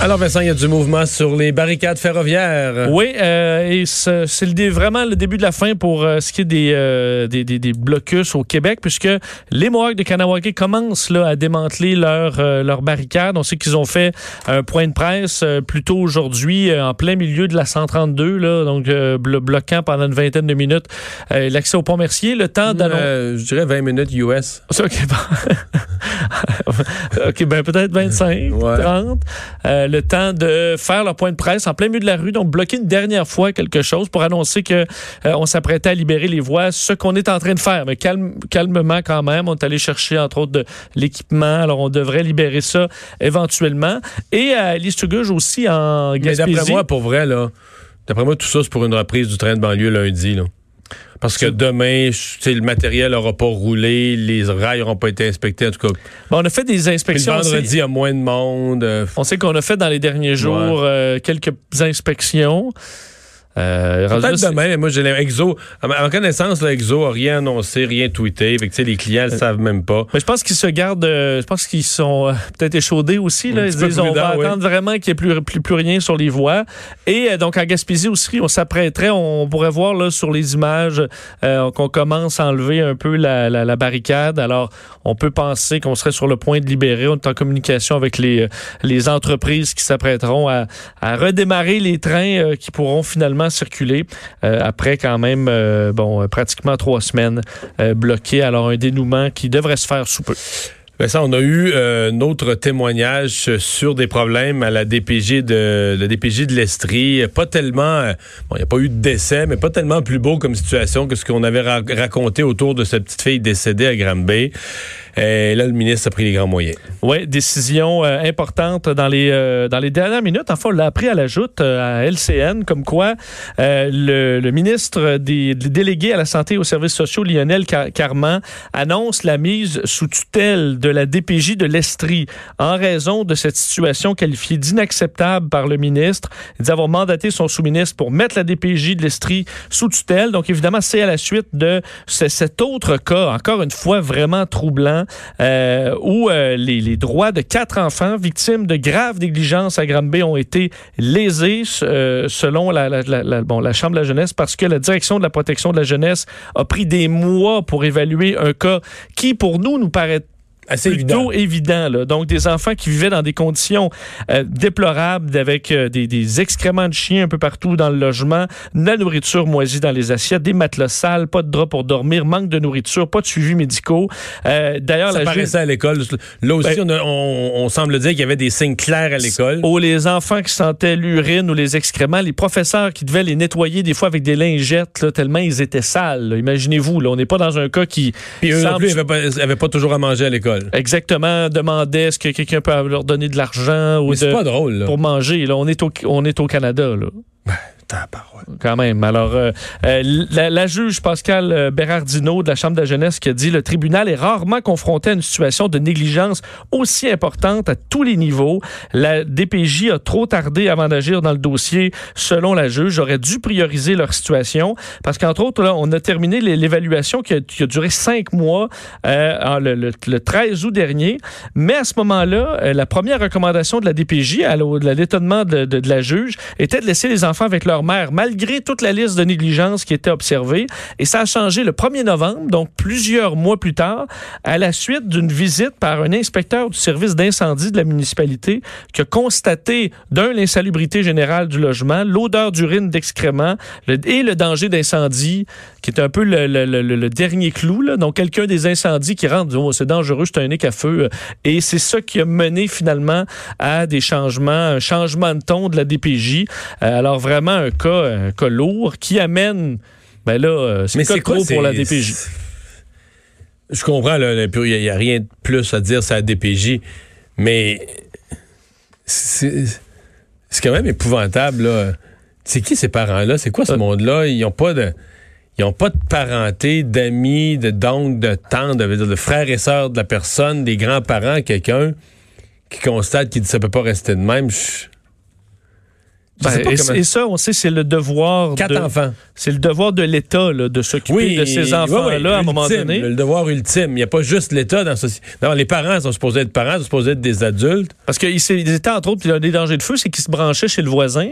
Alors Vincent, il y a du mouvement sur les barricades ferroviaires. Oui, euh, et c'est le vraiment le début de la fin pour euh, ce qui est des, euh, des, des- des blocus au Québec, puisque les Mohawks de Kanawake commencent là, à démanteler leurs euh, leurs barricades. On sait qu'ils ont fait un point de presse euh, plus tôt aujourd'hui, euh, en plein milieu de la 132, là, donc euh, blo- bloquant pendant une vingtaine de minutes euh, l'accès au pont Mercier. Le temps d'annoncer... Euh, je dirais 20 minutes US. Ça, OK, bon. OK, ben peut-être 25, Ouais. 30. Euh, le temps de faire leur point de presse en plein milieu de la rue, donc bloquer une dernière fois quelque chose pour annoncer que euh, on s'apprêtait à libérer les voies, ce qu'on est en train de faire, mais calme, calmement quand même. On est allé chercher, entre autres, de l'équipement. Alors, on devrait libérer ça éventuellement. Et à Listugouge aussi, en Mais Gaspésie. d'après moi, pour vrai, là, d'après moi, tout ça, c'est pour une reprise du train de banlieue lundi, là. Parce que demain, le matériel n'aura pas roulé, les rails n'auront pas été inspectés, en tout cas. On a fait des le inspections. aussi. vendredi, il y a moins de monde. euh, On sait qu'on a fait dans les derniers jours euh, quelques inspections. Euh, Peut-être demain, mais moi, j'ai l'Exo. À ma à connaissance, l'Exo a rien annoncé, rien tweeté. Fait que, tu sais, les clients ne le savent même pas. Mais je pense qu'ils se gardent, euh, je pense qu'ils sont euh, peut-être échaudés aussi. Là. Ils peu disent on va oui. attendre vraiment qu'il n'y ait plus, plus, plus rien sur les voies. Et euh, donc en Gaspésie aussi, on s'apprêterait, on pourrait voir là, sur les images euh, qu'on commence à enlever un peu la, la, la barricade. Alors on peut penser qu'on serait sur le point de libérer. On est en communication avec les, euh, les entreprises qui s'apprêteront à, à redémarrer les trains euh, qui pourront finalement circuler euh, après quand même euh, bon euh, pratiquement trois semaines euh, bloqués. Alors un dénouement qui devrait se faire sous peu. Ça, on a eu euh, un autre témoignage sur des problèmes à la DPJ de la DPJ de l'Estrie. Pas tellement, euh, bon, il n'y a pas eu de décès, mais pas tellement plus beau comme situation que ce qu'on avait ra- raconté autour de cette petite fille décédée à Granby. Et là, le ministre a pris les grands moyens. Oui, décision euh, importante dans les euh, dans les dernières minutes. Enfin, on l'a appris à la joute à LCN, comme quoi le, ministre des, délégués à la santé et aux services sociaux, Lionel Car- Carman, annonce la mise sous tutelle de la DPJ de l'Estrie en raison de cette situation qualifiée d'inacceptable par le ministre. Il dit avoir mandaté son sous-ministre pour mettre la DPJ de l'Estrie sous tutelle. Donc, évidemment, c'est à la suite de ce- cet autre cas, encore une fois, vraiment troublant, euh, où euh, les, les droits de quatre enfants victimes de graves négligences à Granby ont été lésés euh, selon la- la- la- bon, la Chambre de la jeunesse parce que la direction de la protection de la jeunesse a pris des mois pour évaluer un cas qui, pour nous, nous paraît Assez plutôt évident. là. Donc, des enfants qui vivaient dans des conditions euh, déplorables avec euh, des, des excréments de chiens un peu partout dans le logement, de la nourriture moisie dans les assiettes, des matelas sales, pas de draps pour dormir, manque de nourriture, pas de suivi médicaux. Euh, D'ailleurs, Ça la paraissait à l'école. Là aussi, Ben- on, a- on- on semble dire qu'il y avait des signes clairs à l'école. Ou les enfants qui sentaient l'urine ou les excréments, les professeurs qui devaient les nettoyer des fois avec des lingettes, là, tellement ils étaient sales. Imaginez-vous, là, on n'est pas dans un cas qui... Puis eux semble- plus, ils n'avaient pas, ils avaient pas toujours à manger à l'école. Exactement, demandait est-ce que quelqu'un peut leur donner de l'argent ou de- pas drôle, là. pour manger. Là, on est au, on est au Canada, là. Quand même. Alors, euh, euh, la, juge Pascal euh, Bérardino de la Chambre de la jeunesse qui a dit le tribunal est rarement confronté à une situation de négligence aussi importante à tous les niveaux. La DPJ a trop tardé avant d'agir dans le dossier. Selon la juge, aurait dû prioriser leur situation parce qu'entre autres, on a terminé l'é- l'évaluation qui a, duré cinq mois le, le- le 13 août dernier. Mais à ce moment-là, la première recommandation de la DPJ, à l'étonnement de- de la juge, était de laisser les enfants avec leur malgré toute la liste de négligences qui était observée. Et ça a changé le 1er novembre, donc plusieurs mois plus tard, à la suite d'une visite par un inspecteur du service d'incendie de la municipalité qui a constaté, d'un, l'insalubrité générale du logement, l'odeur d'urine, d'excréments et le danger d'incendie, qui est un peu le, dernier clou. Donc, quelqu'un des incendies qui rentre, c'est dangereux, c'est un nez à feu. Et c'est ça qui a mené finalement à des changements, un changement de ton de la DPJ. Euh, alors, vraiment, un cas, un cas lourd qui amène. Ben là, euh, c'est c'est quoi trop pour la DPJ. Je comprends, il n'y a, rien de plus à dire sur la DPJ, mais c'est quand même épouvantable. là. C'est qui ces parents-là? C'est quoi ce Euh. monde-là? Ils n'ont pas de. Ils ont pas de parenté, d'amis, de d'oncles, de tantes, de, de frères et sœurs de la personne, des grands-parents, quelqu'un qui constate qu'il ça peut pas rester de même. Je- Ben, et, comment- et ça, on sait, c'est le devoir Quatre de, enfants. c'est le devoir de l'État de s'occuper de ces oui, enfants-là oui, à un moment donné. Le devoir ultime. Il n'y a pas juste l'État dans société. Non, les parents sont supposés être parents, sont supposés être des adultes. Parce qu'ils étaient, entre autres, a des dangers de feu, c'est qu'ils se branchaient chez le voisin,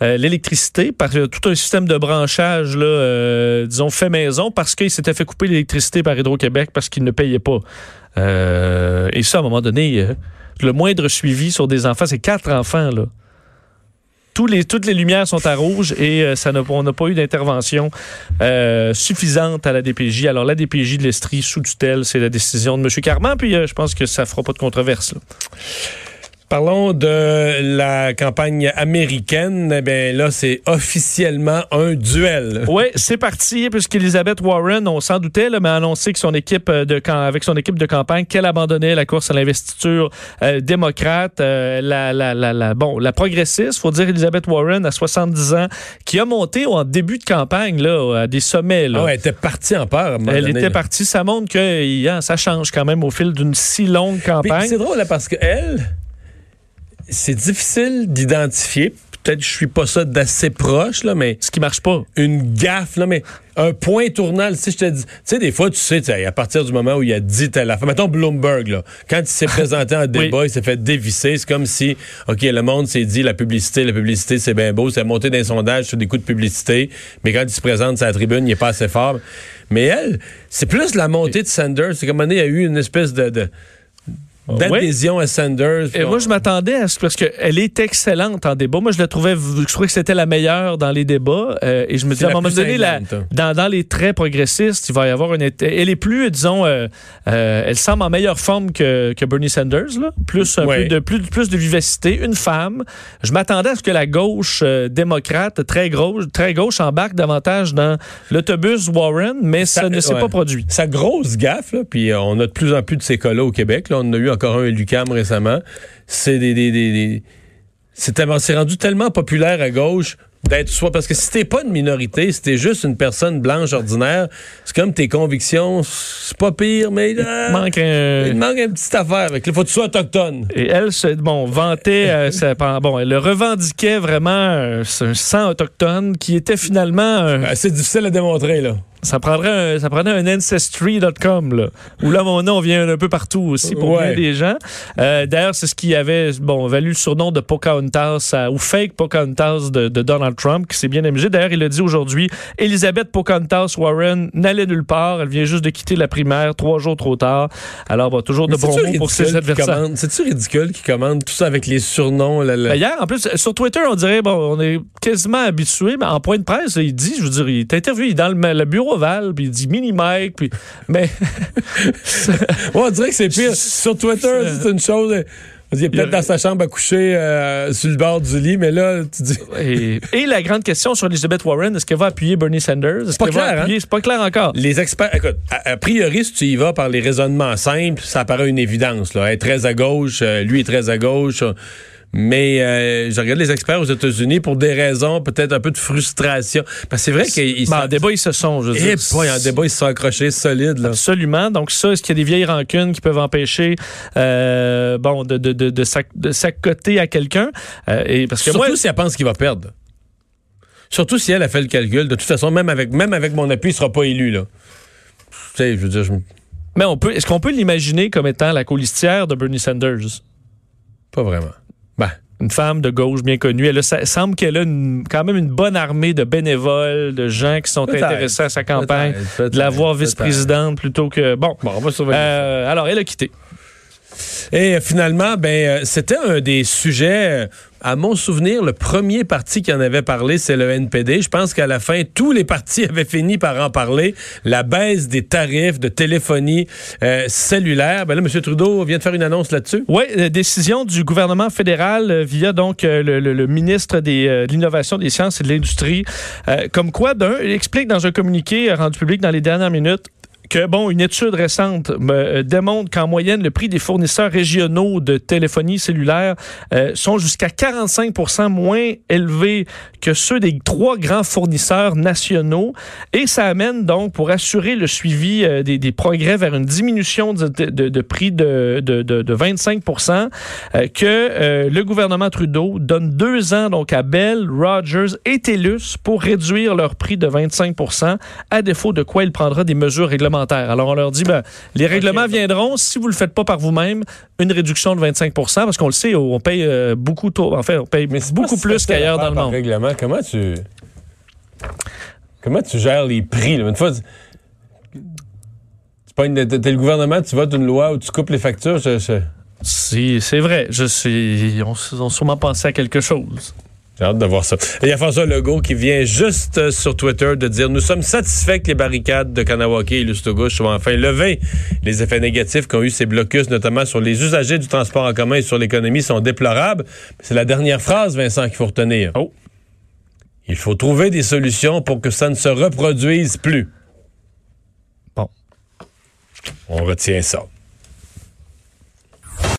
euh, l'électricité, par euh, tout un système de branchage, là, euh, disons, fait maison, parce qu'ils s'étaient fait couper l'électricité par Hydro-Québec parce qu'ils ne payaient pas. Euh, et ça, à un moment donné, le moindre suivi sur des enfants, c'est quatre enfants, là. Toutes les lumières sont à rouge et euh, ça on n'a pas eu d'intervention euh, suffisante à la DPJ. Alors, la DPJ de l'Estrie, sous tutelle, c'est la décision de M. Carman, puis euh, je pense que ça fera pas de controverse. Parlons de la campagne américaine. Eh bien, là, c'est officiellement un duel. Oui, c'est parti, puisqu'Elizabeth Warren, on s'en doutait, là, mais a annoncé que son équipe euh, de camp, avec son équipe de campagne, qu'elle abandonnait la course à l'investiture euh, démocrate. Euh, la, la, la, la- bon, la progressiste, faut dire Elizabeth Warren, à 70 ans, qui a monté en début de campagne là, à des sommets. Là. Ah ouais, elle était partie en peur. à un moment Elle donné, était là. partie. Ça montre que ça change quand même au fil d'une si longue campagne. C'est drôle, là, parce que elle, c'est difficile d'identifier. Peut-être que je suis pas ça d'assez proche, là, mais Ce qui marche pas. une gaffe, là, mais un point tournant, si je te dis, tu sais, des fois, tu sais, tu sais, à partir du moment où il a dit telle affaire, mettons Bloomberg, là, quand il s'est présenté en débat, il s'est fait dévisser, c'est comme si, OK, le monde s'est dit, la publicité, la publicité, c'est bien beau, c'est monté d'un sondage sur des coups de publicité, mais quand il se présente sur la tribune, il est pas assez fort. Mais elle, c'est plus la montée de Sanders, c'est comme un moment donné, il y a eu une espèce de... de d'adhésion à Sanders. Et moi, je m'attendais à ce parce qu'elle est excellente en débat. Moi, je la trouvais, je trouvais que c'était la meilleure dans les débats. euh, et je me disais, à un moment donné, la- dans, dans les traits progressistes, il va y avoir une. Elle est plus, disons, euh, euh, elle semble en meilleure forme que, que Bernie Sanders, là. Plus, un Ouais. peu de, plus, plus de vivacité. Une femme. Je m'attendais à ce que la gauche euh, démocrate, très gauche, très gauche, embarque davantage dans l'autobus Warren, mais ça, Ça- ne s'est ouais. pas produit. Sa grosse gaffe, là, puis euh, on a de plus en plus de ces cas-là au Québec. Là, on en a eu encore un à Lucam récemment. C'est des, des, des, des- c'est tellement- c'est rendu tellement populaire à gauche d'être soit parce que si t'es pas une minorité, si t'es juste une personne blanche ordinaire, c'est comme tes convictions, c'est pas pire, mais Il manque un. il manque une petite affaire. Avec il faut que tu sois autochtone. Et elle, se, bon, vantait, euh, sa- bon, elle le revendiquait vraiment euh, un sang autochtone qui était finalement, Euh, C'est difficile à démontrer là. Ça prendrait un, ça prenait un ancestry.com là, où là mon nom vient un peu partout aussi pour Ouais. bien des gens. Euh, D'ailleurs, c'est ce qui avait bon valu le surnom de Pocahontas à- ou fake Pocahontas de, de Donald Trump qui s'est bien amusé. D'ailleurs, il a dit aujourd'hui, Elizabeth Pocahontas Warren n'allait nulle part. Elle vient juste de quitter la primaire trois jours trop tard. Alors, bon, toujours de bons mots pour ses adversaires. C'est-tu ridicule qu'ils commandent tout ça avec les surnoms? la- Ben, hier, en plus, sur Twitter, on dirait, bon, on est quasiment habitué, mais en point de presse, il dit, je veux dire, il est interviewé, dans le, le bureau Puis il dit mini Mike, puis. Mais. Ouais, on dirait que c'est pire. Sur Twitter, c'est une chose. euh, Il est peut-être dans sa chambre à coucher euh, sur le bord du lit, mais là, tu dis. et, et la grande question sur Elizabeth Warren, est-ce qu'elle va appuyer Bernie Sanders? Est-ce pas clair, hein? appuyer- C'est pas clair encore. Les experts, écoute, a, a priori, si tu y vas par les raisonnements simples, ça paraît une évidence. Là. Elle est très à gauche, euh, lui est très à gauche. Mais euh, je regarde les experts aux États-Unis pour des raisons peut-être un peu de frustration. Parce que c'est vrai qu'ils Ben, en débat, ils se sont, je veux Eh dire. boy, en débat, ils se sont accrochés solides. Là. Absolument. Donc ça, est-ce qu'il y a des vieilles rancunes qui peuvent empêcher euh, bon, de, de, de, de, s'ac- de s'accoter à quelqu'un? Euh, et parce que Surtout moi, si elle pense qu'il va perdre. Surtout si elle a fait le calcul. De toute façon, même avec, même avec mon appui, il sera pas élu. Là. Tu sais, je veux dire, je... mais on peut, est-ce qu'on peut l'imaginer comme étant la colistière de Bernie Sanders? pas vraiment. Ben, une femme de gauche bien connue. Elle a- semble qu'elle a une- quand même une bonne armée de bénévoles, de gens qui sont intéressés à sa campagne, peut-être, peut-être, de la voir peut-être. vice-présidente plutôt que... Bon, bon, on va surveiller. Euh, alors, elle a quitté. Et finalement, ben, euh, c'était un des sujets, euh, à mon souvenir, le premier parti qui en avait parlé, c'est le NPD. Je pense qu'à la fin, tous les partis avaient fini par en parler. La baisse des tarifs de téléphonie euh, cellulaire. Ben là, M. Trudeau vient de faire une annonce là-dessus. Oui, décision du gouvernement fédéral via donc le, ministre de l'Innovation, des Sciences et de l'Industrie. Comme quoi, d'un, il explique dans un communiqué rendu public dans les dernières minutes que, bon, une étude récente me démontre qu'en moyenne, le prix des fournisseurs régionaux de téléphonie cellulaire euh, sont jusqu'à 45% moins élevés que ceux des trois grands fournisseurs nationaux. Et ça amène donc, pour assurer le suivi euh, des, des, progrès vers une diminution de, de, de prix de, de 25 euh, que euh, le gouvernement Trudeau donne deux ans donc à Bell, Rogers et TELUS pour réduire leur prix de 25% à défaut de quoi il prendra des mesures réglementaires. Alors on leur dit, ben, les règlements viendront si vous le faites pas par vous-même, une réduction de 25% parce qu'on le sait, on paye euh, beaucoup, en fait, on paye beaucoup plus qu'ailleurs dans le monde. Règlement, comment tu comment tu gères les prix Une fois, tu, t'es le gouvernement, tu votes une loi où tu coupes les factures. Si, c'est vrai. Je suis, on, on sûrement pensé à quelque chose. J'ai hâte de voir ça. Et il y a François Legault qui vient juste euh, sur Twitter de dire Nous sommes satisfaits que les barricades de Kanawake et Lusto-Gauche soient enfin levées. Les effets négatifs qu'ont eu ces blocus, notamment sur les usagers du transport en commun et sur l'économie, sont déplorables. C'est la dernière phrase, Vincent, qu'il faut retenir. Oh. Il faut trouver des solutions pour que ça ne se reproduise plus. Bon. On retient ça.